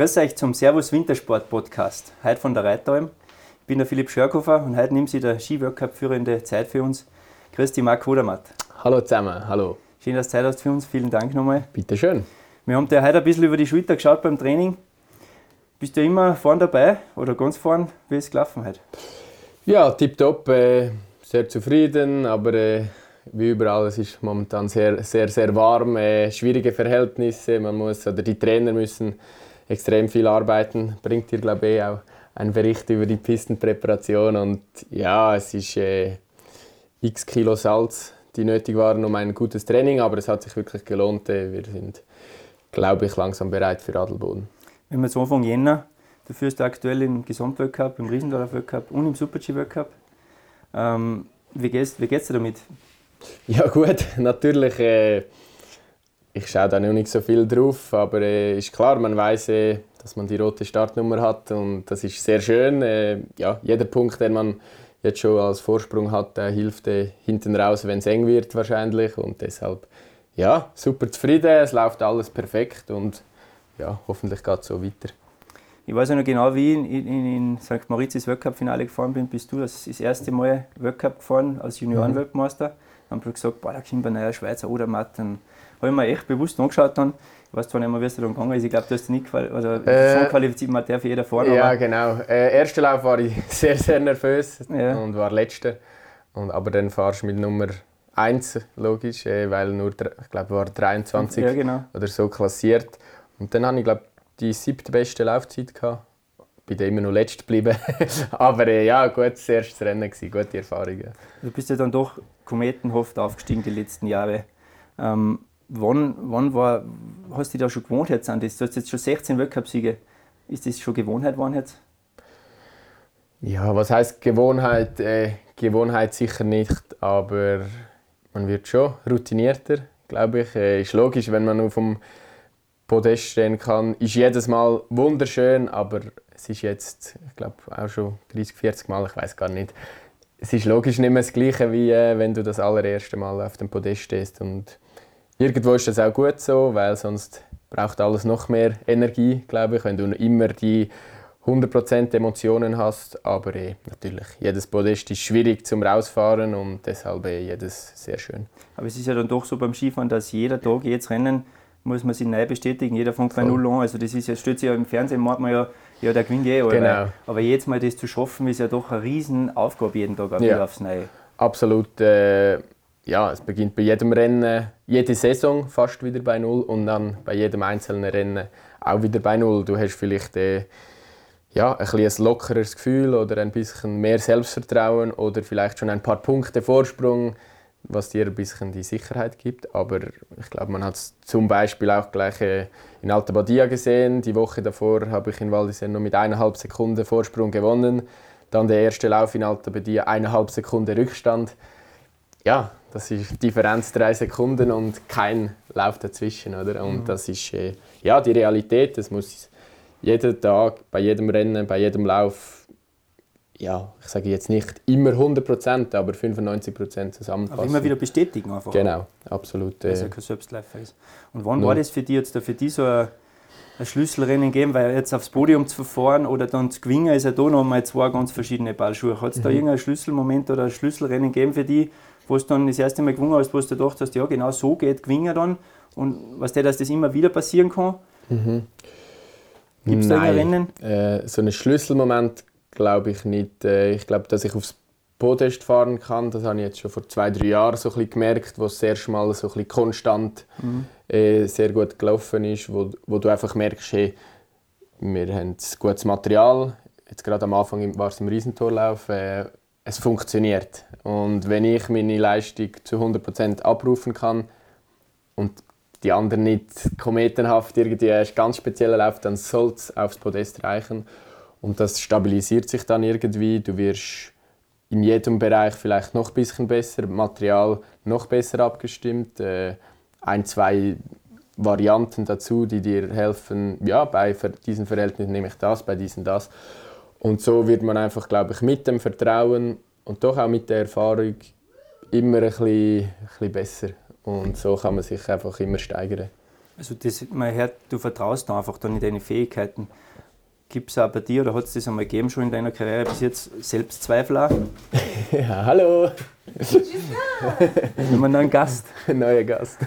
Grüß euch zum Servus Wintersport Podcast. Heute von der Reitalm. Ich bin der Philipp Schörkofer und heute nimmt sie der Skiworkup führende Zeit für uns. Grüß dich, Marc Hodermatt. Hallo zusammen, hallo. Schön, dass du Zeit hast für uns. Vielen Dank nochmal. Bitte schön. Wir haben dir heute ein bisschen über die Schulter geschaut beim Training. Bist du immer vorne dabei oder ganz vorne? Wie ist es gelaufen heute? Ja, tipptopp. Äh, sehr zufrieden, aber äh, wie überall, es ist momentan sehr, sehr, sehr warm, äh, schwierige Verhältnisse. Man muss, oder die Trainer müssen extrem viel arbeiten. Bringt dir, glaube ich, auch einen Bericht über die Pistenpräparation. Und ja, es ist äh, x Kilo Salz, die nötig waren, um ein gutes Training, aber es hat sich wirklich gelohnt. Äh, wir sind, glaube ich, langsam bereit für Adelboden. Wenn wir jetzt Anfang Jänner, du führst aktuell im Gesamtweltcup, im Riesendorfer Weltcup und im Super-G-Weltcup. Ähm, wie geht wie geht's dir damit? Ja gut, natürlich. Äh, ich schaue da noch nicht so viel drauf, aber äh, ist klar, man weiß, äh, dass man die rote Startnummer hat und das ist sehr schön. Äh, ja, jeder Punkt, den man jetzt schon als Vorsprung hat, hilft äh, hinten raus, wenn es eng wird wahrscheinlich und deshalb ja super zufrieden. Es läuft alles perfekt und ja, hoffentlich geht es so weiter. Ich weiß ja noch genau, wie ich in, in, in St. Moritz ins Weltcup-Finale gefahren bin. Bist du das, das erste Mal Weltcup gefahren als Juniorenweltmeister? Mhm haben wir gesagt, boah, da kommt ein neuer Schweizer oder Matt. Dann habe ich mir echt bewusst angeschaut. Dann. Ich weiß zwar nicht mehr, wie es da gegangen ist. Ich glaube, du hast nicht quali oder äh, schon qualifiziert, man darf jeder fahren. Ja, genau. Äh, erster Lauf war ich sehr, sehr nervös ja. und war letzter. Und, aber dann fahrst du mit Nummer 1, logisch, äh, weil nur, ich glaube, war 23 ja, genau. oder so klassiert. Und dann hatte ich, glaube die siebte beste Laufzeit gehabt bin da immer noch letzt geblieben. Aber äh, ja, gut, das erste Rennen gewesen, gute Erfahrungen. Du bist ja dann doch kometenhaft aufgestiegen die letzten Jahre. Ähm, wann, wann war, hast du dich da schon gewohnt jetzt an das? Du hast jetzt schon 16 Weltcupsiege. Ist das schon Gewohnheit geworden jetzt? Ja, was heißt Gewohnheit? Äh, Gewohnheit sicher nicht, aber man wird schon routinierter, glaube ich. Äh, ist logisch, wenn man nur vom Podest stehen kann, ist jedes Mal wunderschön, aber es ist jetzt, ich glaube, auch schon 30, 40 Mal, ich weiß gar nicht. Es ist logisch nicht mehr das Gleiche, wie äh, wenn du das allererste Mal auf dem Podest stehst. Und irgendwo ist das auch gut so, weil sonst braucht alles noch mehr Energie, glaube ich, wenn du immer die 100% Emotionen hast. Aber äh, natürlich, jedes Podest ist schwierig zum Rausfahren und deshalb äh, jedes sehr schön. Aber es ist ja dann doch so beim Skifahren, dass jeder Tag jetzt Rennen muss man sich neu bestätigen. Jeder fängt bei Null an. Also das ist ja, sich ja im Fernsehen, macht man ja, ja, der gewinnt eh. Genau. Aber jetzt mal das zu schaffen, ist ja doch eine riesen Aufgabe jeden Tag auch ja. aufs Neue. Absolut. Äh, ja, es beginnt bei jedem Rennen, jede Saison fast wieder bei Null und dann bei jedem einzelnen Rennen auch wieder bei Null. Du hast vielleicht äh, ja, ein, ein lockeres Gefühl oder ein bisschen mehr Selbstvertrauen oder vielleicht schon ein paar Punkte Vorsprung was dir ein bisschen die Sicherheit gibt. Aber ich glaube, man hat es zum Beispiel auch gleich äh, in Alta Badia gesehen. Die Woche davor habe ich in Val nur mit eineinhalb Sekunden Vorsprung gewonnen. Dann der erste Lauf in Alta Badia, eineinhalb Sekunden Rückstand. Ja, das ist Differenz drei Sekunden und kein Lauf dazwischen, oder? Und mhm. das ist äh, ja die Realität. Das muss jeden Tag, bei jedem Rennen, bei jedem Lauf ja, ich sage jetzt nicht immer 100%, aber 95% zusammenfassen. Aber immer wieder bestätigen einfach. Genau, absolut. Dass äh, kein Selbstläufer ist. Und wann war das für dich jetzt für dich so ein, ein Schlüsselrennen gegeben? Weil jetzt aufs Podium zu fahren oder dann zu gewinnen, ist ja da noch mal zwei ganz verschiedene Ballschuhe. Hat es mhm. da irgendein Schlüsselmoment oder ein Schlüsselrennen gegeben für dich, wo du dann das erste Mal gewonnen hast, wo du gedacht hast, ja genau so geht gewinnen dann und was der, dass das immer wieder passieren kann? Mhm. Gibt es da ein Rennen? Äh, so einen Schlüsselmoment glaube ich nicht. Äh, ich glaube, dass ich aufs Podest fahren kann, das habe ich jetzt schon vor zwei, drei Jahren so ein gemerkt, wo es das erste Mal so ein konstant mhm. äh, sehr gut gelaufen ist, wo, wo du einfach merkst, hey, wir haben gutes Material, jetzt gerade am Anfang war es im Riesentorlauf, äh, es funktioniert. Und wenn ich meine Leistung zu 100% abrufen kann und die anderen nicht kometenhaft irgendwie ganz speziellen Lauf, dann soll es aufs Podest reichen. Und das stabilisiert sich dann irgendwie. Du wirst in jedem Bereich vielleicht noch ein bisschen besser, Material noch besser abgestimmt. Äh, ein, zwei Varianten dazu, die dir helfen, ja, bei diesen Verhältnissen nehme ich das, bei diesen das. Und so wird man einfach, glaube ich, mit dem Vertrauen und doch auch mit der Erfahrung immer ein bisschen, ein bisschen besser. Und so kann man sich einfach immer steigern. Also das, man hört, du vertraust da einfach dann in deine Fähigkeiten. Gibt es auch bei dir oder hat es das einmal gegeben schon in deiner Karriere bis jetzt Selbstzweifel auch? ja, hallo! Wenn man einen Gast. Neuer Gast.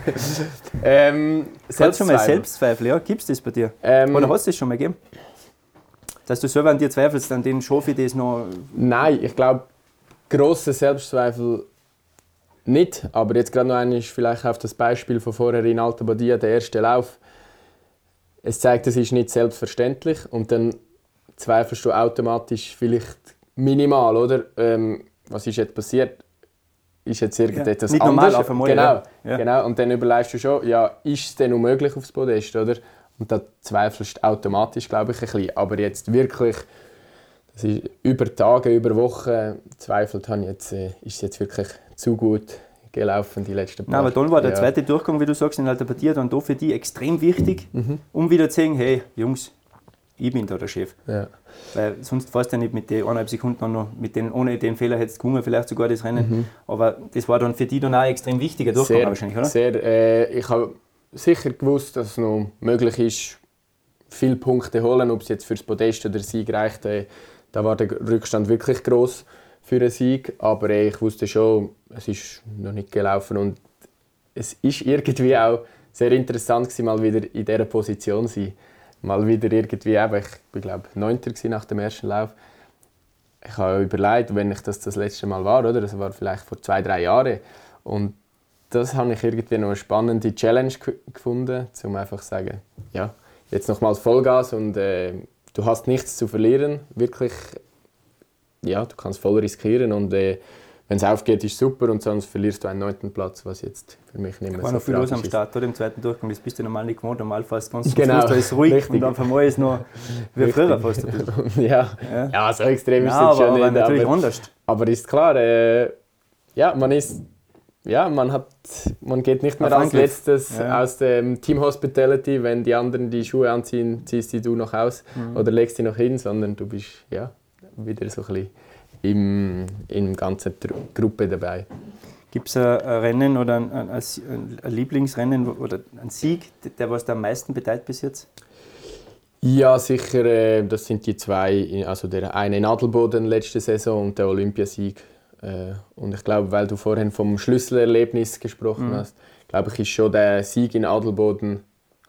ähm, Selbstzweifel. schon mal Selbstzweifel, ja? Gibt es das bei dir? Ähm, oder hast du das schon mal gegeben? Dass du selber an dir zweifelst, an den schaffe ich das noch? Nein, ich glaube, grosse Selbstzweifel nicht. Aber jetzt gerade noch einmal vielleicht auf das Beispiel von vorher in Alta Badia, der erste Lauf es zeigt, es ist nicht selbstverständlich und dann zweifelst du automatisch vielleicht minimal, oder? Ähm, was ist jetzt passiert? Ist jetzt irgendetwas ja, nicht anderes? Normal auf genau, ja. genau. Und dann überlegst du schon, ja, ist es denn unmöglich aufs Podest, oder? Und da zweifelst du automatisch, glaube ich, ein bisschen. Aber jetzt wirklich, das ist über Tage, über Wochen zweifelt habe, jetzt, äh, ist es jetzt wirklich zu gut gelaufen die letzten paar Nein, aber dann war der ja. zweite Durchgang, wie du sagst, in Alter Partie dann da für die extrem wichtig, mhm. um wieder zu sehen, hey, Jungs, ich bin da der Chef. Ja. Weil sonst fährst du nicht mit den eineinhalb Sekunden noch, mit den, ohne den Fehler hättest du gewonnen, vielleicht sogar das Rennen. Mhm. Aber das war dann für die dann auch extrem wichtiger Durchgang sehr, wahrscheinlich, oder? Sehr, äh, ich habe sicher gewusst, dass es noch möglich ist, viele Punkte holen, ob es jetzt fürs Podest oder Sieg reicht. Äh, da war der Rückstand wirklich groß für einen Sieg, aber ich wusste schon, es ist noch nicht gelaufen und es ist irgendwie auch sehr interessant gewesen, mal wieder in dieser Position zu sein. Mal wieder irgendwie, eben, ich bin glaube Neunter nach dem ersten Lauf. Ich habe überlegt, wenn ich das das letzte Mal war, oder? Das war vielleicht vor zwei, drei Jahren. Und das habe ich irgendwie noch eine spannende Challenge gefunden, um einfach zu sagen, ja, jetzt nochmals Vollgas und äh, du hast nichts zu verlieren. Wirklich ja, du kannst voll riskieren und äh, wenn es aufgeht, ist super und sonst verlierst du einen neunten Platz, was jetzt für mich nicht mehr war so noch viel los am Start, oder? Im zweiten Durchgang, das bist du normal nicht gewohnt. Normal fast ganz genau. Schluss, da ist ruhig Richtig. und dann ist es noch wie früher fast ja. ja. ja, so extrem ist es schon aber nicht. natürlich aber, anders. Aber ist klar, äh, ja, man ist ja, man, hat, man geht nicht mehr Auf als letztes ja. aus dem Team Hospitality, wenn die anderen die Schuhe anziehen, ziehst die du noch aus mhm. oder legst die noch hin, sondern du bist ja, wieder so ein bisschen im, in der ganzen Gruppe dabei. Gibt es ein Rennen oder ein, ein, ein, Lieblingsrennen oder ein Sieg, der was da am meisten bedeutet bis jetzt? Ja, sicher. Äh, das sind die zwei. Also der eine in Adelboden letzte Saison und der Olympiasieg. Äh, und ich glaube, weil du vorhin vom Schlüsselerlebnis gesprochen mhm. hast, glaube ich, ist schon der Sieg in Adelboden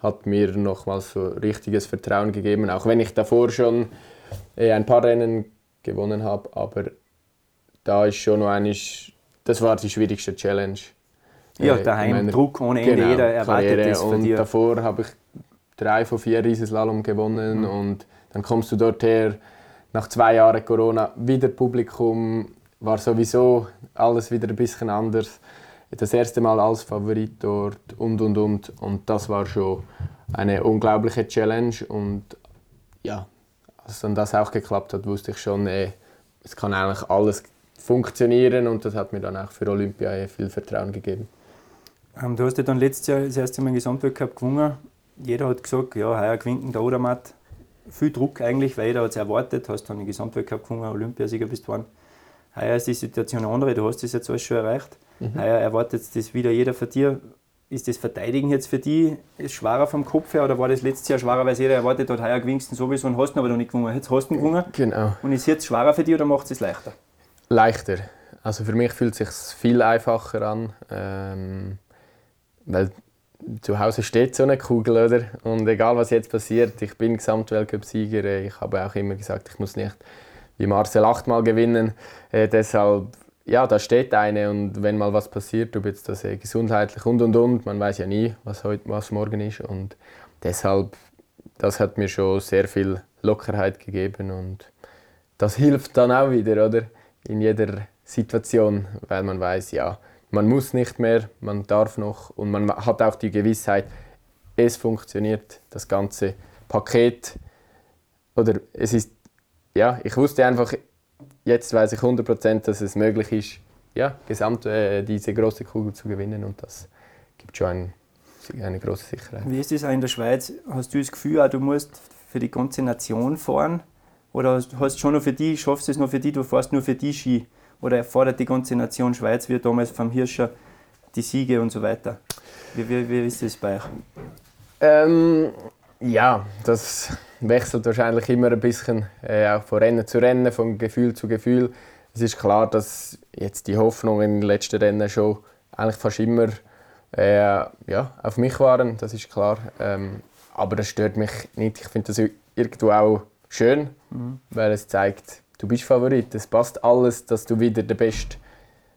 hat mir nochmals so richtiges Vertrauen gegeben. Auch wenn ich davor schon äh, ein paar Rennen gewonnen habe. Aber da ist schon noch einiges, das war die schwierigste Challenge. Ja, äh, daheim meiner, Druck ohne Ende, genau, jeder erwartet Karriere. das von und dir. davor habe ich drei von vier Riesenslalom gewonnen mhm. und dann kommst du dort her, nach zwei Jahren Corona, wieder Publikum, war sowieso alles wieder ein bisschen anders. Das erste Mal als Favorit dort und und und und das war schon eine unglaubliche Challenge und ja, als dann das auch geklappt hat, wusste ich schon, ey, es kann eigentlich alles funktionieren und das hat mir dann auch für Olympia viel Vertrauen gegeben. Ähm, du hast ja dann letztes Jahr das erste Mal im Gesamtweltcup gewonnen. Jeder hat gesagt, ja, heuer gewinnt der Odermatt. Viel Druck eigentlich, weil jeder hat es erwartet. Du hast dann den Gesamtweltcup gewonnen, Olympiasieger bist geworden. Heuer ist die Situation andere, du hast das jetzt alles schon erreicht. Mhm. Heuer erwartet das wieder jeder von dir ist das Verteidigen jetzt für die schwerer vom Kopf her oder war das letztes Jahr schwerer, weil jeder erwartet hat, heuer gewinnst du sowieso und hast ihn aber noch nicht gewonnen. Jetzt hast du ihn gewonnen. Genau. Und ist es jetzt schwerer für dich oder macht es leichter? Leichter. Also für mich fühlt es sich viel einfacher an, ähm, weil zu Hause steht so eine Kugel, oder? Und egal was jetzt passiert, ich bin Gesamtweltcup-Sieger. Ich habe auch immer gesagt, ich muss nicht wie Marcel achtmal gewinnen. Äh, deshalb ja, da steht eine und wenn mal was passiert, ob jetzt das äh, gesundheitlich und und und, man weiß ja nie, was heute, was morgen ist und deshalb, das hat mir schon sehr viel Lockerheit gegeben und das hilft dann auch wieder, oder? In jeder Situation, weil man weiß, ja, man muss nicht mehr, man darf noch und man hat auch die Gewissheit, es funktioniert, das ganze Paket oder es ist, ja, ich wusste einfach, jetzt weiß ich 100%, dass es möglich ist, ja, gesamt äh, diese große Kugel zu gewinnen und das gibt schon ein, eine große Sicherheit. Wie ist es in der Schweiz? Hast du das Gefühl, du musst für die ganze Nation fahren? Oder hast du schon noch für die, schaffst du es noch für die, du fährst nur für die Ski? Oder erfordert die ganze Nation Schweiz, wie damals vom Hirscher, die Siege und so weiter? Wie, wie, wie ist das bei euch? Ähm, ja, das wechselt wahrscheinlich immer ein bisschen, äh, auch von Rennen zu Rennen, von Gefühl zu Gefühl. Es ist klar, dass jetzt die Hoffnungen in den letzten Rennen schon eigentlich fast immer äh, ja, auf mich waren, das ist klar. Ähm, aber das stört mich nicht. Ich finde das irgendwo auch schön, mhm. weil es zeigt, du bist Favorit. Es passt alles, dass du wieder der Beste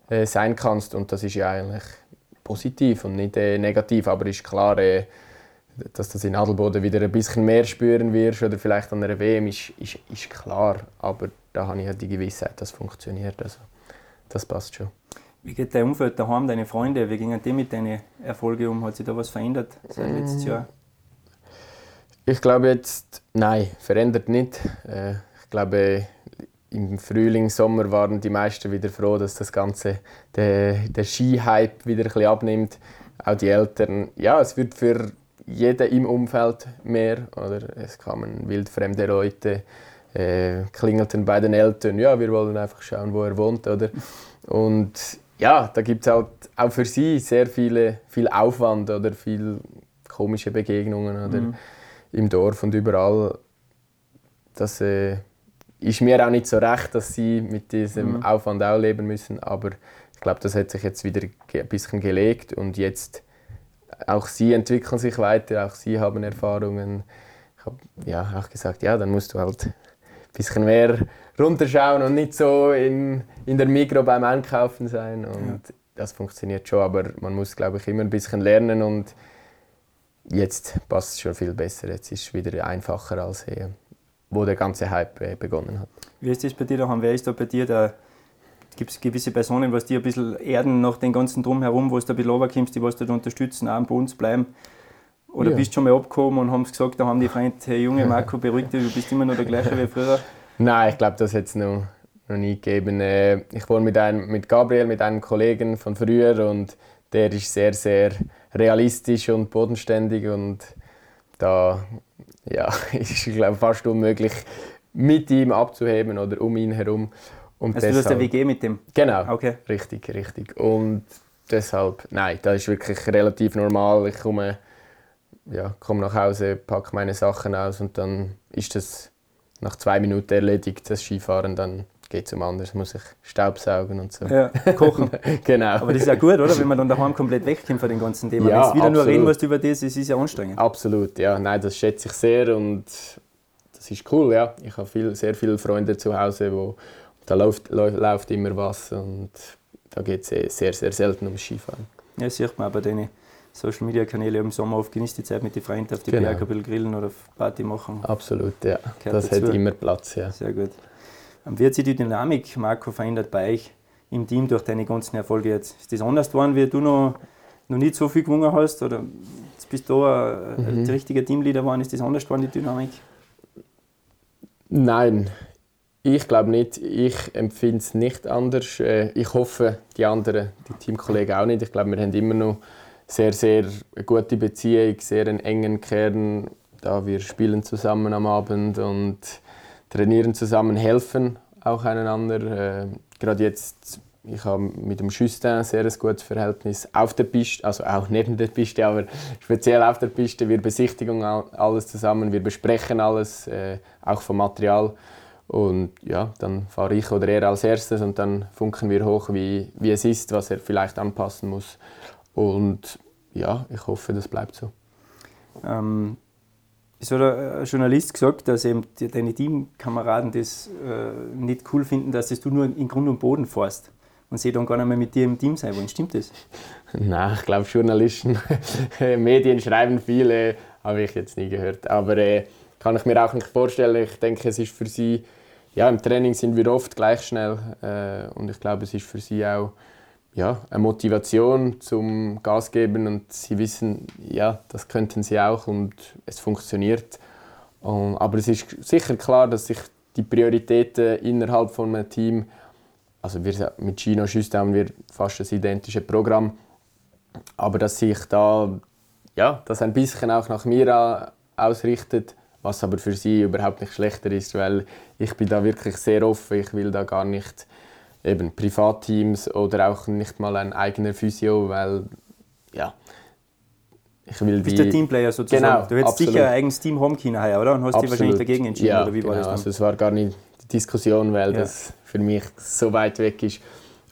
äh, sein kannst. Und das ist ja eigentlich positiv und nicht äh, negativ. Aber ist klar, äh, dass das in Adelboden wieder ein bisschen mehr spüren wirst oder vielleicht an einer WM, ist, ist, ist klar. Aber da habe ich halt die Gewissheit, dass es funktioniert. Also, das passt schon. Wie geht dein Umfeld daheim, deine Freunde? Wie gingen die mit deinen Erfolgen um? Hat sich da was verändert seit letztes mm. Jahr? Ich glaube jetzt, nein, verändert nicht. Äh, ich glaube, im Frühling, Sommer waren die meisten wieder froh, dass das Ganze, der, der Ski-Hype wieder ein bisschen abnimmt. Auch die Eltern. Ja, es wird für jeden im Umfeld mehr. Oder es kamen wildfremde Leute, äh, klingelten bei den Eltern, ja, wir wollen einfach schauen, wo er wohnt. Oder? Und ja, da gibt es halt auch für sie sehr viele, viel Aufwand oder viel komische Begegnungen oder mhm. im Dorf und überall. Das äh, ist mir auch nicht so recht, dass sie mit diesem mhm. Aufwand auch leben müssen, aber ich glaube, das hat sich jetzt wieder ein bisschen gelegt und jetzt auch sie entwickeln sich weiter, auch sie haben Erfahrungen. Ich habe ja auch gesagt, ja, dann musst du halt ein bisschen mehr runterschauen und nicht so in, in der Mikro beim Einkaufen sein. Und ja. das funktioniert schon, aber man muss, glaube ich, immer ein bisschen lernen und jetzt passt es schon viel besser. Jetzt ist es wieder einfacher als hier, wo der ganze Hype äh, begonnen hat. Wie ist das bei dir daheim? Wer ist da bei dir der Gibt es gewisse Personen, die dir ein bisschen erden nach dem ganzen Drumherum, wo du ein bisschen runterkommst, die dich unterstützen, auch bei uns bleiben? Oder ja. bist du schon mal abgekommen und haben gesagt, da haben die Freunde, hey Junge Marco, beruhig dich, du bist immer noch der gleiche wie früher? Nein, ich glaube, das hat es noch, noch nie gegeben. Äh, ich wohne mit, einem, mit Gabriel, mit einem Kollegen von früher und der ist sehr, sehr realistisch und bodenständig und da ja, ist glaube fast unmöglich, mit ihm abzuheben oder um ihn herum. Und also deshalb, du hast eine WG mit dem? Genau, okay. richtig, richtig. Und deshalb, nein, das ist wirklich relativ normal. Ich komme, ja, komme nach Hause, packe meine Sachen aus und dann ist das nach zwei Minuten erledigt, das Skifahren, dann geht es um anders, muss ich Staubsaugen und so. Ja, kochen. genau. Aber das ist ja gut, oder? Wenn man dann daheim komplett wegkommt von dem ganzen Thema. Ja, Wenn du wieder absolut. nur reden musst über das, ist es ja anstrengend. Absolut, ja. Nein, das schätze ich sehr und das ist cool, ja. Ich habe viel, sehr viele Freunde zu Hause, wo da läuft, läuft immer was und da geht es sehr, sehr selten ums Skifahren. Ja, sieht man aber deine Social Media Kanäle im Sommer oft genießt die Zeit mit den Freunden auf die genau. Berge ein bisschen grillen oder Party machen. Absolut, ja. Gehört das dazu. hat immer Platz, ja. Sehr gut. Wie hat sich die Dynamik, Marco, verändert bei euch im Team durch deine ganzen Erfolge jetzt? Ist das anders geworden, wie du noch, noch nicht so viel gewonnen hast? Oder jetzt bist du da mhm. der richtige Teamleader geworden? Ist das anders geworden, die Dynamik? Nein, ich glaube nicht. Ich empfinde es nicht anders. Äh, ich hoffe, die anderen, die Teamkollegen auch nicht. Ich glaube, wir haben immer noch sehr, sehr gute Beziehung, sehr einen engen Kern. Da wir spielen zusammen am Abend und trainieren zusammen, helfen auch einander. Äh, gerade jetzt, ich habe mit dem Justin sehr gutes Verhältnis auf der Piste, also auch neben der Piste, aber speziell auf der Piste. Wir besichtigen alles zusammen, wir besprechen alles, äh, auch vom Material. Und ja, dann fahre ich oder er als erstes und dann funken wir hoch, wie, wie es ist, was er vielleicht anpassen muss. Und ja, ich hoffe, das bleibt so. Ähm, es hat ein Journalist gesagt, dass eben deine Teamkameraden das äh, nicht cool finden, dass du nur in Grund und Boden fährst und sie dann gar nicht mehr mit dir im Team sein wollen. Stimmt das? Nein, ich glaube, Journalisten, Medien schreiben viele, habe ich jetzt nie gehört. Aber äh, kann ich mir auch nicht vorstellen. Ich denke, es ist für sie, ja, im Training sind wir oft gleich schnell äh, und ich glaube, es ist für sie auch ja, eine Motivation zum Gas geben und sie wissen, ja, das könnten sie auch und es funktioniert. Und, aber es ist sicher klar, dass sich die Prioritäten innerhalb von einem Team, also wir, mit Gino Schüst haben wir fast das identische Programm, aber dass sich da ja, das ein bisschen auch nach mir ausrichtet, was aber für sie überhaupt nicht schlechter ist, weil ich bin da wirklich sehr offen, ich will da gar nicht eben Privatteams oder auch nicht mal ein eigener Physio, weil ja, ich will du bist der Teamplayer sozusagen. Genau, du hättest absolut. sicher ein eigenes Team haben können, heuer, oder? Und hast dich Absolut. wahrscheinlich dagegen entschieden, ja, oder wie war genau. das dann? Also es war gar nicht die Diskussion, weil Ja. das für mich so weit weg ist.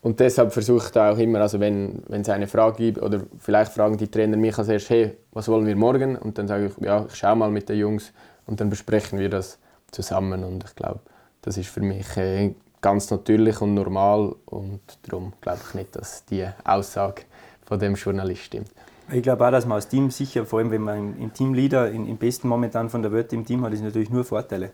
Und deshalb versuche ich auch immer, also wenn, wenn es eine Frage gibt, oder vielleicht fragen die Trainer mich als erstes, hey, was wollen wir morgen? Und dann sage ich, ja, ich schaue mal mit den Jungs und dann besprechen wir das zusammen. Und ich glaube, das ist für mich äh, ganz natürlich und normal und darum glaube ich nicht, dass die Aussage von dem Journalist stimmt. Ich glaube auch, dass man als Team sicher, vor allem wenn man einen Teamleader, in- im besten momentan von der Welt im Team hat, ist natürlich nur Vorteile.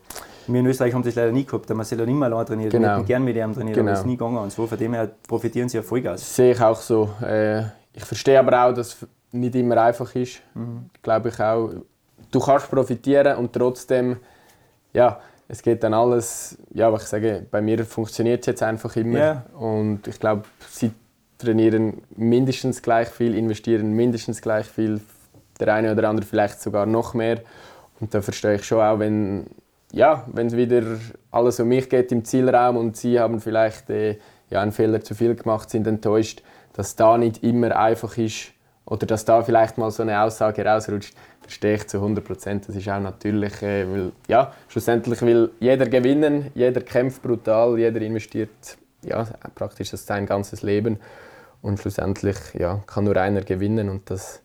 Wir in Österreich haben das leider nie gehabt, der Marcelo hat immer allein trainiert. Genau. Wir hätten gern mit ihm trainiert, aber Genau. es ist nie gegangen. Und so, von dem her profitieren sie ja Vollgas. sehe ich auch so. Äh, ich verstehe aber auch, dass es nicht immer einfach ist. Glaube ich auch. Du kannst profitieren und trotzdem, ja, es geht dann alles. Ja, aber ich sage, bei mir funktioniert es jetzt einfach immer. Ja. Und ich glaube, sie trainieren mindestens gleich viel, investieren mindestens gleich viel. Der eine oder andere vielleicht sogar noch mehr. Und da verstehe ich schon auch, wenn ja, wenn es wieder alles um mich geht im Zielraum und sie haben vielleicht äh, ja, einen Fehler zu viel gemacht, sind enttäuscht, dass da nicht immer einfach ist oder dass da vielleicht mal so eine Aussage rausrutscht, verstehe ich zu 100 Prozent. Das ist auch natürlich, äh, weil ja, schlussendlich will jeder gewinnen, jeder kämpft brutal, jeder investiert ja, praktisch das sein ganzes Leben und schlussendlich ja, kann nur einer gewinnen und das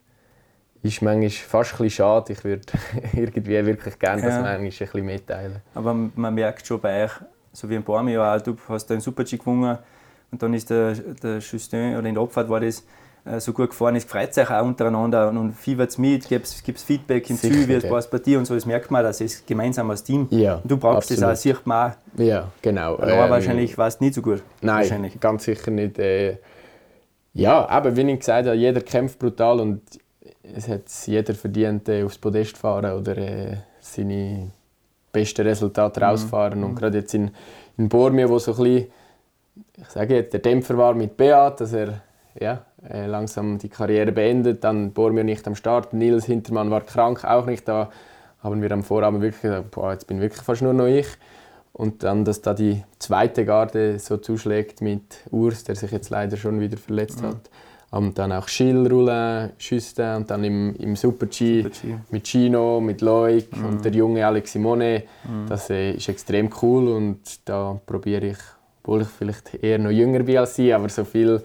ist manchmal fast ein bisschen schade. Ich würde irgendwie wirklich gerne das Ja. manchmal ein bisschen mitteilen. Aber man merkt schon bei euch, so wie ein paar Jahr auch, du hast den Super-G gewonnen und dann ist der, der Justin, oder in der Abfahrt war das, so gut gefahren ist, freut sich auch untereinander und fiebert es mit, gibt es Feedback im Sicher, Ziel, wie es passt bei dir und so, das merkt man, dass es gemeinsam als Team. Ja, Und du brauchst das auch, absolut. sieht man auch. Ja, genau. Allein Ähm, wahrscheinlich war es nicht so gut. Nein, Wahrscheinlich. ganz sicher nicht. Äh, ja, aber wie ich gesagt habe, jeder kämpft brutal und es hat jeder verdient, äh, aufs Podest fahren oder äh, seine besten Resultate rausfahren. Und gerade jetzt in, in Bormio, wo so ein bisschen, ich sage jetzt, der Dämpfer war mit Beat, dass er ja, äh, langsam die Karriere beendet, dann Bormio nicht am Start, Nils Hintermann war krank, auch nicht da, haben wir am Vorabend wirklich gesagt, boah, jetzt bin wirklich fast nur noch ich. Und dann, dass da die zweite Garde so zuschlägt mit Urs, der sich jetzt leider schon wieder verletzt Mhm. hat. Und dann auch Schill, Roulin, Schüste und dann im, im Super-G Super-G. mit Gino, mit Loic Mhm. und der junge Alex Simone. Das äh, ist extrem cool und da probiere ich, obwohl ich vielleicht eher noch jünger bin als sie, aber so viel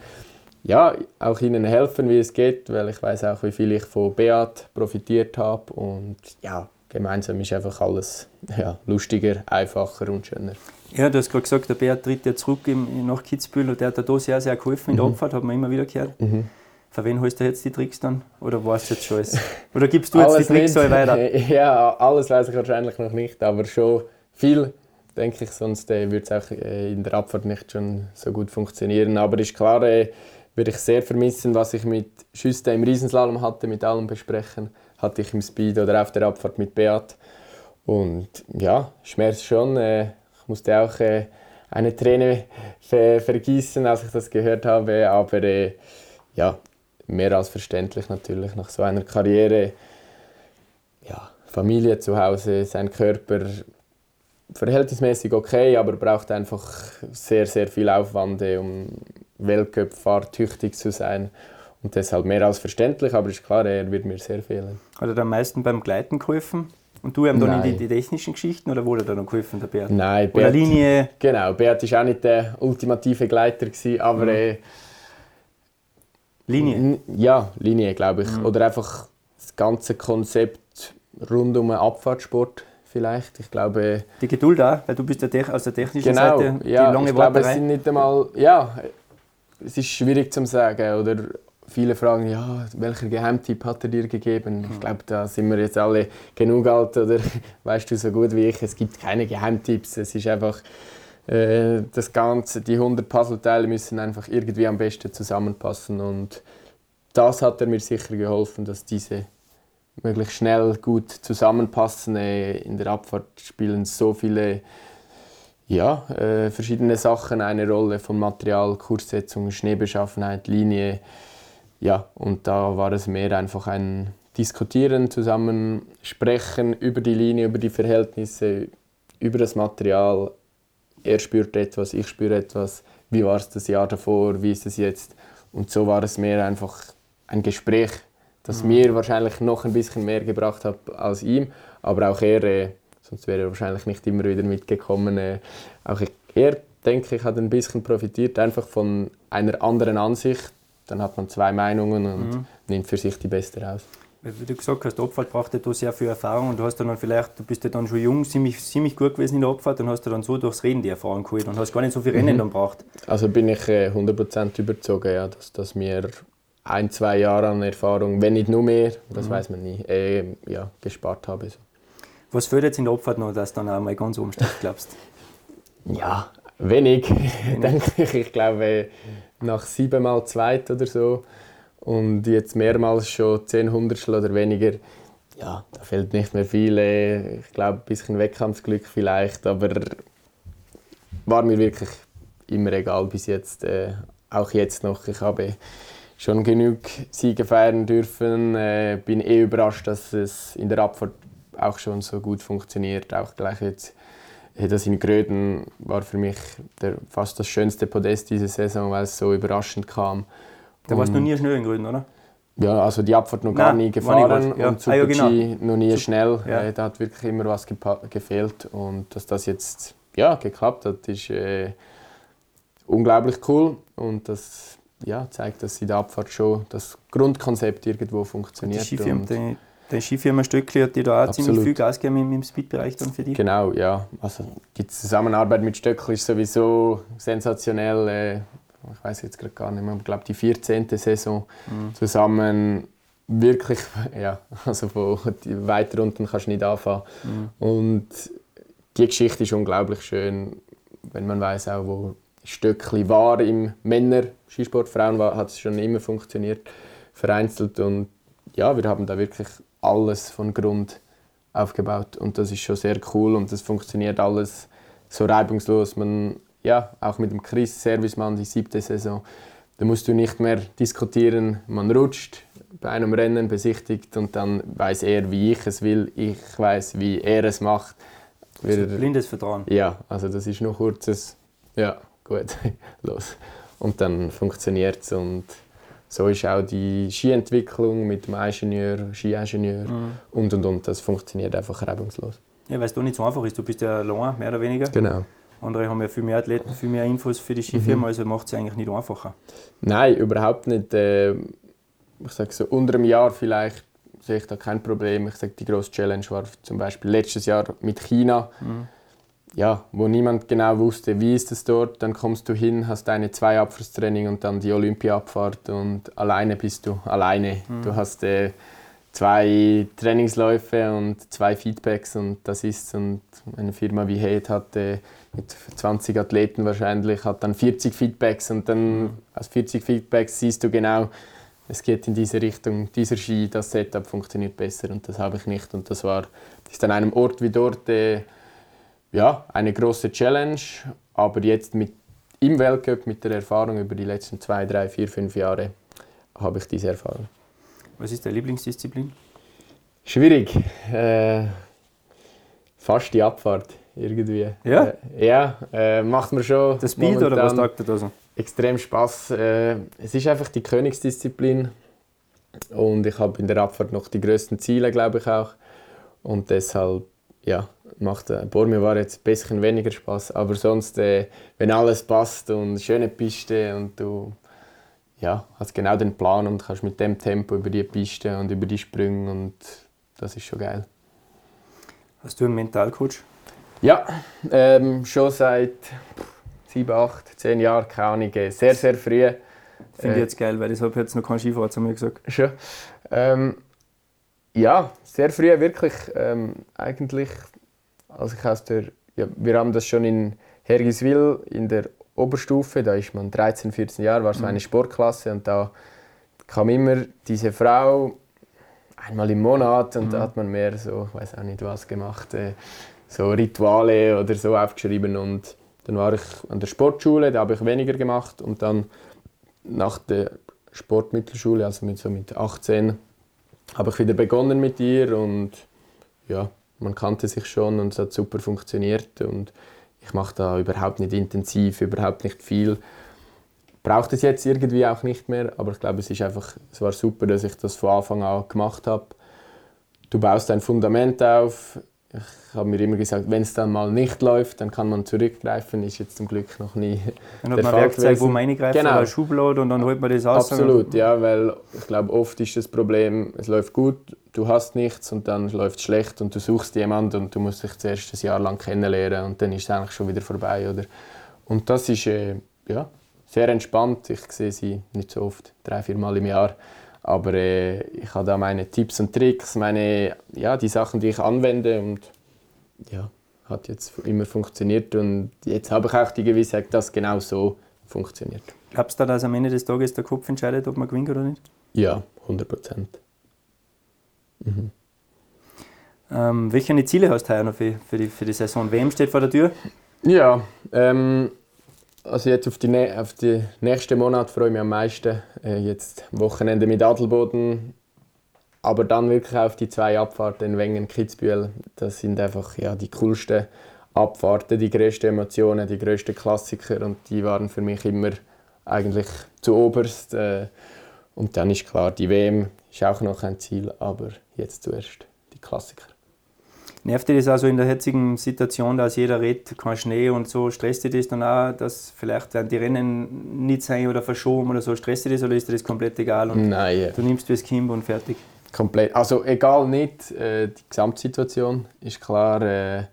ja, auch ihnen helfen, wie es geht, weil ich weiß auch, wie viel ich von Beat profitiert habe und ja, gemeinsam ist einfach alles ja, lustiger, einfacher und schöner. Ja, du hast gerade gesagt, der Bert tritt ja zurück im, nach Kitzbühel und der hat da sehr, sehr geholfen in der Abfahrt, hat man immer wieder gehört. Mhm. Von wem holst du jetzt die Tricks dann? Oder weißt du jetzt schon alles? Oder gibst du jetzt die Tricks nicht. so weiter? Ja, alles weiß ich wahrscheinlich noch nicht, aber schon viel, denke ich, sonst äh, würde es auch äh, in der Abfahrt nicht schon so gut funktionieren. Aber ist klar, äh, würde ich sehr vermissen, was ich mit Schüste im Riesenslalom hatte, mit allem besprechen, hatte ich im Speed oder auf der Abfahrt mit Beat. Und ja, schmerzt schon. Äh, ich musste auch äh, eine Träne ver vergießen, als ich das gehört habe, aber äh, ja, mehr als verständlich natürlich nach so einer Karriere ja, Familie zu Hause, sein Körper verhältnismäßig okay, aber braucht einfach sehr, sehr viel Aufwand, um Weltcup fahrtüchtig zu sein. Und deshalb mehr als verständlich, aber ist klar, er wird mir sehr fehlen. Hat er am meisten beim Gleiten geholfen? Und du ihm dann in die, die technischen Geschichten oder wurde er da noch geholfen, der Bert? Nein, Oder Beat, Linie? genau, Beat war auch nicht der ultimative Gleiter, gewesen, aber äh, Linie. Ja, Linie, glaube ich. Oder einfach das ganze Konzept rund um den Abfahrtsport vielleicht. Ich glaube, Die Geduld auch, weil du bist tech- aus der technischen genau, Seite, die ja, lange ich glaube, es sind nicht einmal, ja, es ist schwierig zu sagen. Oder viele fragen, ja, welcher Geheimtipp hat er dir gegeben? Ich glaube, da sind wir jetzt alle genug alt oder weißt du so gut wie ich. Es gibt keine Geheimtipps. Es ist einfach äh, das Ganze, die 100 Puzzleteile müssen einfach irgendwie am besten zusammenpassen und das hat er mir sicher geholfen, dass diese möglichst schnell gut zusammenpassen. Äh, In der Abfahrt spielen so viele ja, äh, verschiedene Sachen eine Rolle, von Material, Kurssetzung, Schneebeschaffenheit, Linie. Ja, und da war es mehr einfach ein Diskutieren, zusammen sprechen über die Linie, über die Verhältnisse, über das Material. Er spürt etwas, ich spüre etwas. Wie war es das Jahr davor? Wie ist es jetzt? Und so war es mehr einfach ein Gespräch das mhm. mir wahrscheinlich noch ein bisschen mehr gebracht hat als ihm. Aber auch er, äh, sonst wäre er wahrscheinlich nicht immer wieder mitgekommen. Äh, auch er, denke ich, hat ein bisschen profitiert, einfach von einer anderen Ansicht. Dann hat man zwei Meinungen und mhm. nimmt für sich die beste raus wie du gesagt hast, die Abfahrt braucht ja sehr viel Erfahrung und du hast dann vielleicht, du bist ja dann schon jung, ziemlich, ziemlich gut gewesen in der Abfahrt und hast du dann so durchs Reden die Erfahrung geholt und hast gar nicht so viel Rennen mhm. dann braucht. Also bin ich äh, 100% überzeugt, ja, dass, dass mir ein, zwei Jahre an Erfahrung, wenn nicht nur mehr, das mhm. weiß man nie, äh, ja, gespart habe. So. Was fehlt jetzt in der Abfahrt noch, dass du dann auch mal ganz oben stehst, glaubst Ja, wenig, denke ich. Ich glaube, nach siebenmal zweit oder so und jetzt mehrmals schon 10 Hundertstel oder weniger, ja, da fehlt nicht mehr viel. Ich glaube, ein bisschen Wettkampfglück vielleicht, aber war mir wirklich immer egal bis jetzt. Äh, auch jetzt noch. Ich habe schon genug Siege feiern dürfen. Äh, bin eh überrascht, dass es in der Abfahrt auch schon so gut funktioniert. Auch gleich jetzt das in Gröden war für mich der, fast das schönste Podest diese Saison, weil es so überraschend kam. Da warst du noch nie schnell in Gründen, oder? Ja, also die Abfahrt noch gar Nein, nie gefahren ja. und Super ah, ja, genau. G noch nie schnell. Ja. Äh, da hat wirklich immer was gefehlt und dass das jetzt ja, geklappt hat, ist äh, unglaublich cool und das ja, zeigt, dass in der Abfahrt schon das Grundkonzept irgendwo funktioniert. Die die, Skifirma Stöckli hat dir da auch absolut. ziemlich viel Gas gegeben im, Speedbereich dann für dich? Genau, ja. Also die Zusammenarbeit mit Stöckli ist sowieso sensationell. Äh, ich weiß jetzt gerade gar nicht mehr, ich glaube die 14. Saison mhm. zusammen wirklich, ja, also von weiter unten kannst du nicht anfangen. Mhm. Und die Geschichte ist unglaublich schön, wenn man weiß auch, wo Stöckli war im Männer Skisport, Frauen war, hat es schon immer funktioniert, vereinzelt und ja, wir haben da wirklich alles von Grund aufgebaut und das ist schon sehr cool und das funktioniert alles so reibungslos. Man ja, auch mit dem Chris Servicemann, die siebte Saison, da musst du nicht mehr diskutieren, man rutscht bei einem Rennen, besichtigt und dann weiß er, wie ich es will, ich weiß, wie er es macht. Wir, blindes Vertrauen. Ja, also das ist nur kurzes, ja, gut, los. Und dann funktioniert es und so ist auch die Skientwicklung mit dem Ingenieur, Skiingenieur mhm. und und und. Das funktioniert einfach reibungslos. Ja, weil es doch nicht so einfach ist. Du bist ja allein, mehr oder weniger. Genau. Andere haben ja viel mehr Athleten, viel mehr Infos für die Skifirma, mhm. also macht es eigentlich nicht einfacher. Nein, überhaupt nicht. Äh, ich sage so, unter einem Jahr vielleicht sehe ich da kein Problem. Ich sage, die grosse Challenge war zum Beispiel letztes Jahr mit China. Mhm. Ja, wo niemand genau wusste, wie ist es dort. Dann kommst du hin, hast deine zwei Abfahrtstraining und dann die Olympia-Abfahrt und alleine bist du alleine. Mhm. Du hast äh, zwei Trainingsläufe und zwei Feedbacks und das ist und eine Firma wie Head hatte mit 20 Athleten wahrscheinlich hat dann 40 Feedbacks und dann mhm. aus 40 Feedbacks siehst du genau, es geht in diese Richtung, dieser Ski, das Setup funktioniert besser und das habe ich nicht und das war das ist an einem Ort wie dort äh, ja eine große Challenge, aber jetzt mit im Weltcup mit der Erfahrung über die letzten zwei, drei, vier, fünf Jahre habe ich diese Erfahrung. Was ist deine Lieblingsdisziplin? Schwierig. Äh, fast die Abfahrt irgendwie. Ja? Äh, ja, äh, macht mir schon. Das Speed oder was sagt er da so? Extrem Spaß. Äh, es ist einfach die Königsdisziplin und ich habe in der Abfahrt noch die größten Ziele, glaube ich auch. Und deshalb, ja, macht äh, Bormio war jetzt ein bisschen weniger Spaß, aber sonst, äh, wenn alles passt und schöne Piste und du ja, hast genau den Plan und kannst mit dem Tempo über die Piste und über die Sprünge und das ist schon geil. Hast du einen Mentalcoach? Ja, ähm, schon seit sieben, acht, zehn Jahren, keine Ahnung, äh, sehr, sehr früh. Finde ich jetzt geil, weil ich habe jetzt noch kein Skifahrer zu mir gesagt. Schon. Ähm, ja, sehr früh wirklich. Ähm, eigentlich, als ich aus der, ja, wir haben das schon in Hergiswil in der Oberstufe, da ist man 13, 14 Jahre, war so eine mhm. Sportklasse und da kam immer diese Frau einmal im Monat und mhm. da hat man mehr so, ich weiß auch nicht was gemacht, äh, so Rituale oder so aufgeschrieben und dann war ich an der Sportschule, da habe ich weniger gemacht und dann nach der Sportmittelschule, also mit so mit 18, habe ich wieder begonnen mit ihr und ja, man kannte sich schon und es hat super funktioniert und ich mache da überhaupt nicht intensiv, überhaupt nicht viel. braucht es jetzt irgendwie auch nicht mehr, aber ich glaube, es ist einfach, es war super, dass ich das von Anfang an gemacht habe. Du baust ein Fundament auf. Ich habe mir immer gesagt, wenn es dann mal nicht läuft, dann kann man zurückgreifen. Ist jetzt zum Glück noch nie. Dann hat man Werkzeug, wo man reingreift, genau. oder Schublade und dann holt man das aus. Absolut, ja, weil ich glaube, oft ist das Problem, es läuft gut, du hast nichts und dann läuft es schlecht und du suchst jemanden und du musst dich zuerst ein Jahr lang kennenlernen und dann ist es eigentlich schon wieder vorbei, oder? Und das ist äh, ja, sehr entspannt. Ich sehe sie nicht so oft, drei, vier Mal im Jahr. Aber äh, ich habe da meine Tipps und Tricks, meine, ja, die Sachen, die ich anwende und ja, hat jetzt immer funktioniert und jetzt habe ich auch die Gewissheit, dass genau so funktioniert. Glaubst du, dass am Ende des Tages der Kopf entscheidet, ob man gewinnt oder nicht? Ja, 100 Prozent. Mhm. Ähm, welche Ziele hast du noch für, für, die, für die Saison? WM steht vor der Tür? Ja, ähm, also jetzt auf die, auf die nächsten Monate freue ich mich am meisten. Äh, jetzt Wochenende mit Adelboden, aber dann wirklich auf die zwei Abfahrten in Wengen, Kitzbühel. Das sind einfach ja, die coolsten Abfahrten, die größten Emotionen, die größten Klassiker und die waren für mich immer eigentlich zu oberst. Äh, und dann ist klar, die WM ist auch noch ein Ziel, aber jetzt zuerst die Klassiker. Nervt dich das also in der jetzigen Situation, dass jeder redet, kein Schnee und so, stresst dich das dann auch, dass vielleicht die Rennen nicht sein oder verschoben oder so, stresst dich das oder ist dir das komplett egal und Nein, ja. du nimmst das Kind und fertig? Komplett, also egal nicht, äh, die Gesamtsituation ist klar, äh,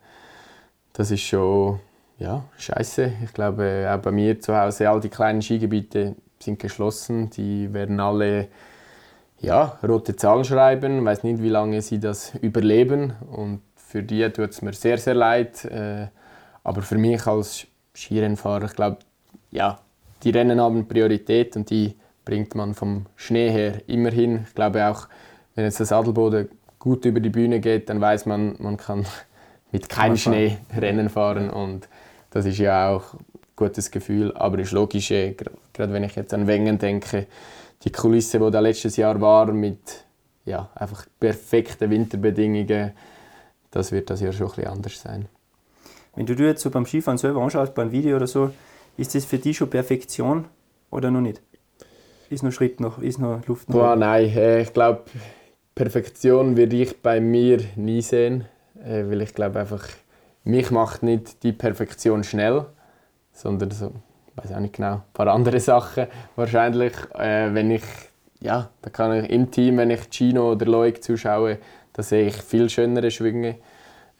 das ist schon, ja, scheiße. Ich glaube, äh, auch bei mir zu Hause, all die kleinen Skigebiete sind geschlossen, die werden alle ja, rote Zahlen schreiben. Ich weiß nicht, wie lange sie das überleben. Und für die tut es mir sehr, sehr leid. Äh, aber für mich als Skirennfahrer, ich glaube, ja, die Rennen haben Priorität und die bringt man vom Schnee her immerhin. Ich glaube auch, wenn jetzt das Adelboden gut über die Bühne geht, dann weiß man, man kann mit keinem Schnee Rennen fahren und das ist ja auch ein gutes Gefühl. Aber es ist logisch, äh, gerade wenn ich jetzt an Wengen denke, die Kulisse, die da letztes Jahr war, mit ja, einfach perfekten Winterbedingungen, das wird das Jahr schon ein bisschen anders sein. Wenn du dir jetzt so beim Skifahren selber anschaust, beim Video oder so, ist das für dich schon Perfektion oder noch nicht? Ist noch Schritt noch, ist noch Luft noch? Boah, nein, äh, ich glaube, Perfektion würde ich bei mir nie sehen, äh, weil ich glaube einfach, mich macht nicht die Perfektion schnell, sondern so, ich weiß auch nicht genau, ein paar andere Sachen wahrscheinlich. Äh, wenn ich, ja, da kann ich im Team, wenn ich Gino oder Loic zuschaue, da sehe ich viel schönere Schwünge.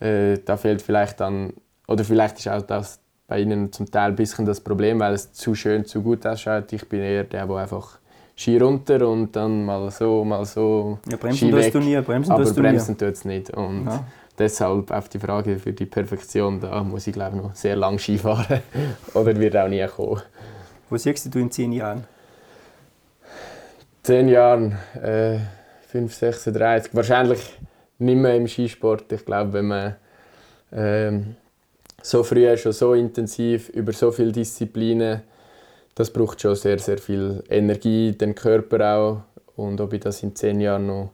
Äh, da fehlt vielleicht dann, oder vielleicht ist auch das bei ihnen zum Teil ein bisschen das Problem, weil es zu schön, zu gut ausschaut. Ich bin eher der, der einfach Ski runter und dann mal so, mal so. Ja, bremsen tust du nie, bremsen aber bremsen tut es nicht. Und ja. deshalb auf die Frage für die Perfektion, da muss ich glaube noch sehr lang Ski fahren oder wird auch nie kommen. Wo siehst du in zehn Jahren? Zehn Jahren, äh, 5, 36, wahrscheinlich nicht mehr im Skisport. Ich glaube, wenn man ähm, so früh schon so intensiv über so viele Disziplinen, das braucht schon sehr, sehr viel Energie, den Körper auch. Und ob ich das in zehn Jahren noch,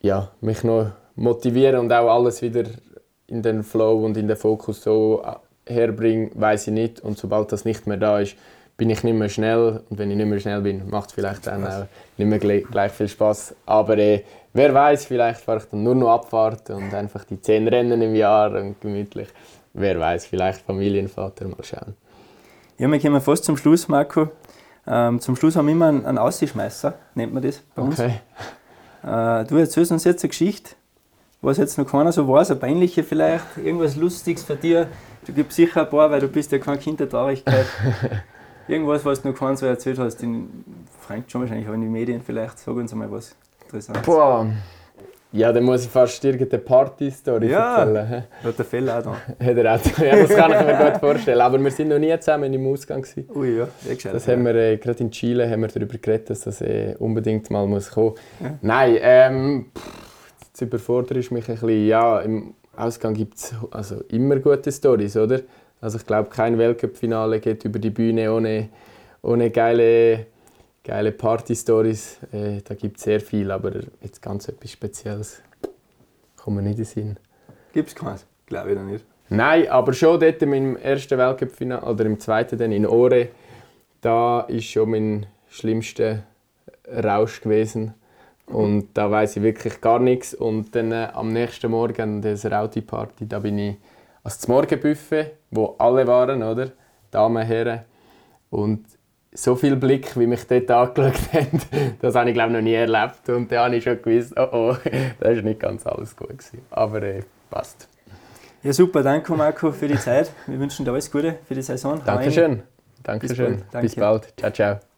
ja, mich noch motiviere und auch alles wieder in den Flow und in den Fokus so herbringe, weiß ich nicht. Und sobald das nicht mehr da ist, bin ich nicht mehr schnell. Und wenn ich nicht mehr schnell bin, macht es vielleicht dann auch nicht mehr gleich viel Spaß. Aber äh, wer weiß, vielleicht fahre ich dann nur noch Abfahrt und einfach die zehn Rennen im Jahr und gemütlich. Wer weiß, vielleicht Familienvater, mal schauen. Ja, wir kommen fast zum Schluss, Marco. Ähm, zum Schluss haben wir immer einen, einen nennt man das bei uns. Okay. Äh, du erzählst uns jetzt eine Geschichte, was jetzt noch keiner so weiß, eine peinliche vielleicht, irgendwas Lustiges für dich. Du gibst sicher ein paar, weil du bist ja kein Kind der Traurigkeit. Irgendwas, was du noch keinen so erzählt hast, den Frank schon wahrscheinlich auch in den Medien vielleicht. Sag uns mal was Interessantes. Boah. Ja, dann muss ich fast irgendeine Party-Story ja, erzählen. Ja, hat der Fell auch. Hat er auch Ja, das kann ich mir gut vorstellen. Aber wir sind noch nie zusammen im Ausgang. Gewesen. Ui, ja, eh gescheit, Das haben wir, äh, gerade in Chile haben wir darüber geredet, dass das äh, unbedingt mal muss kommen muss. Ja. Nein, ähm, jetzt überfordere ich mich ein bisschen. Ja, im Ausgang gibt es also immer gute Stories, oder? Also ich glaube, kein Weltcup-Finale geht über die Bühne ohne, ohne geile, geile Party-Stories. Äh, da gibt es sehr viel, aber jetzt ganz etwas Spezielles kommt mir nicht in den Sinn. Gibt es keins? Glaube ich noch nicht. Nein, aber schon dort im ersten Weltcup-Finale, oder im zweiten dann in Ore, da ist schon mein schlimmster Rausch gewesen. Und da weiß ich wirklich gar nichts. Und dann äh, am nächsten Morgen, das Rauti-Party, da bin ich als Morgenbuffet, wo alle waren, oder? Damen, Herren. Und so viel Blick, wie mich dort angeschaut haben, das habe ich glaube noch nie erlebt. Und da habe ich schon gewusst, oh oh, das war nicht ganz alles gut. Gewesen. Aber äh, passt. Ja, super, danke Marco für die Zeit. Wir wünschen dir alles Gute für die Saison. Dankeschön. Dankeschön. Bis, Bis bald. Ciao, ciao.